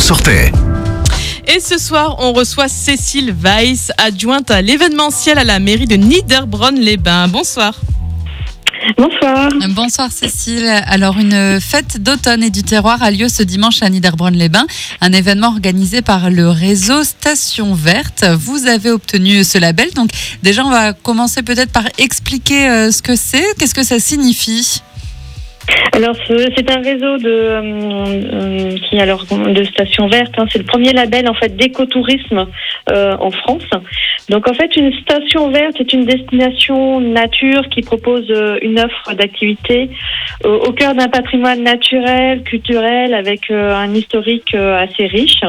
sortait. Et ce soir, on reçoit Cécile Weiss, adjointe à l'événementiel à la mairie de Niederbronn-les-Bains. Bonsoir. Bonsoir. Bonsoir Cécile. Alors une fête d'automne et du terroir a lieu ce dimanche à Niederbronn-les-Bains, un événement organisé par le réseau Station Verte. Vous avez obtenu ce label, donc déjà on va commencer peut-être par expliquer euh, ce que c'est, qu'est-ce que ça signifie? Alors c'est un réseau de euh, alors de stations vertes. hein. C'est le premier label en fait d'écotourisme euh, en France. Donc en fait une station verte est une destination nature qui propose euh, une offre d'activités au cœur d'un patrimoine naturel, culturel avec un historique assez riche.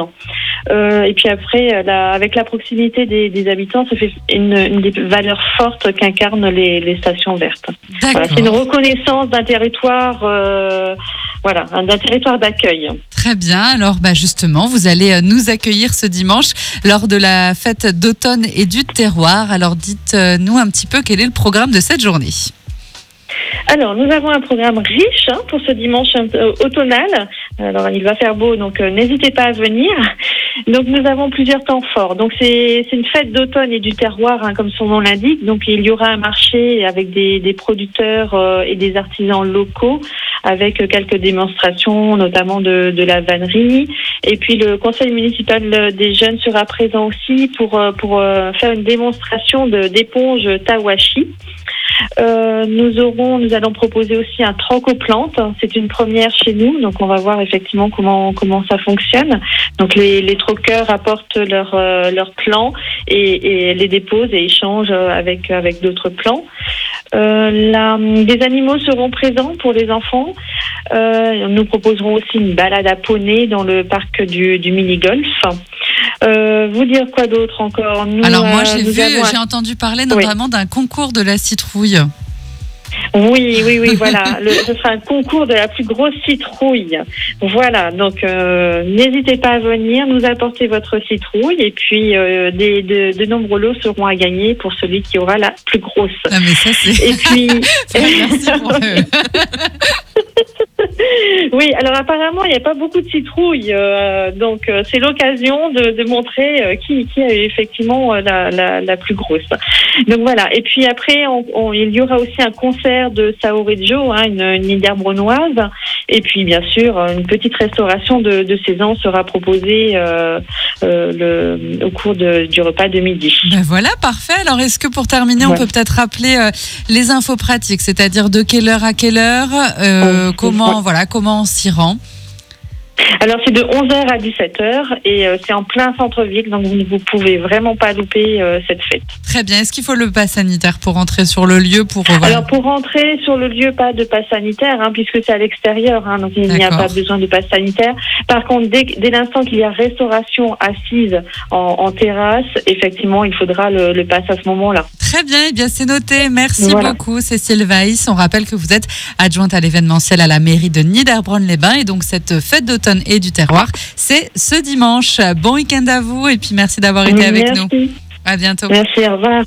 Euh, et puis après, euh, la- avec la proximité des, des habitants, ça fait une, une des valeurs fortes qu'incarnent les, les stations vertes. Voilà, c'est une reconnaissance d'un territoire, euh, voilà, un- d'un territoire d'accueil. Très bien. Alors bah justement, vous allez nous accueillir ce dimanche lors de la fête d'automne et du terroir. Alors dites-nous un petit peu quel est le programme de cette journée. Alors, nous avons un programme riche hein, pour ce dimanche euh, automnal. Alors, il va faire beau, donc euh, n'hésitez pas à venir. Donc, nous avons plusieurs temps forts. Donc, c'est une fête d'automne et du terroir, hein, comme son nom l'indique. Donc, il y aura un marché avec des, des producteurs euh, et des artisans locaux, avec quelques démonstrations, notamment de, de la vannerie. Et puis, le conseil municipal des jeunes sera présent aussi pour, euh, pour euh, faire une démonstration d'éponge Tawashi. Euh, nous aurons, nous allons proposer aussi un troc aux plantes. C'est une première chez nous, donc on va voir effectivement comment comment ça fonctionne. Donc les, les troqueurs apportent leurs euh, leurs plants et, et les déposent et échangent avec avec d'autres plants. Euh, des animaux seront présents pour les enfants. Euh, nous proposerons aussi une balade à poney dans le parc du, du mini-golf. Euh, vous dire quoi d'autre encore Nous, Alors moi euh, j'ai vu, avons j'ai entendu parler notamment d'un concours de la citrouille. Oui, oui, oui, voilà. Le, ce sera un concours de la plus grosse citrouille. Voilà, donc euh, n'hésitez pas à venir nous apporter votre citrouille et puis euh, des, de, de nombreux lots seront à gagner pour celui qui aura la plus grosse. Ah mais ça c'est. Et puis, Merci pour oui, alors apparemment, il n'y a pas beaucoup de citrouilles, euh, donc euh, c'est l'occasion de, de montrer euh, qui, qui a eu effectivement euh, la, la, la plus grosse. Donc voilà, et puis après, on, on- il y aura aussi un concert de Saori Joe, hein, une, une Niederbronnoise, et puis bien sûr, une petite restauration de, de saison sera proposée euh, euh, le, au cours de- du repas de midi. Ben voilà, parfait. Alors, est-ce que pour terminer, on peut peut-être rappeler euh, les infos pratiques, c'est-à-dire de quelle heure à quelle heure, euh, comment, ouais. voilà, comment on s'y rend? Alors c'est de 11h à 17h et euh, c'est en plein centre-ville, donc vous ne pouvez vraiment pas louper euh, cette fête. Très bien. Est-ce qu'il faut le pass sanitaire pour entrer sur le lieu pour euh, voilà. Alors pour rentrer sur le lieu, pas de passe sanitaire, hein, puisque c'est à l'extérieur, hein, donc il n'y a pas besoin de passe sanitaire. Par contre, dès, dès l'instant qu'il y a restauration assise en, en terrasse, effectivement, il faudra le, le passe à ce moment-là. Très bien, eh bien c'est noté. Merci Voilà. beaucoup, Cécile Weiss. On rappelle que vous êtes adjointe à l'événementiel à la mairie de Niederbronn-les-Bains et donc cette fête d'automne et du terroir, c'est ce dimanche. Bon week-end à vous et puis merci d'avoir été avec nous. À bientôt. Merci, au revoir.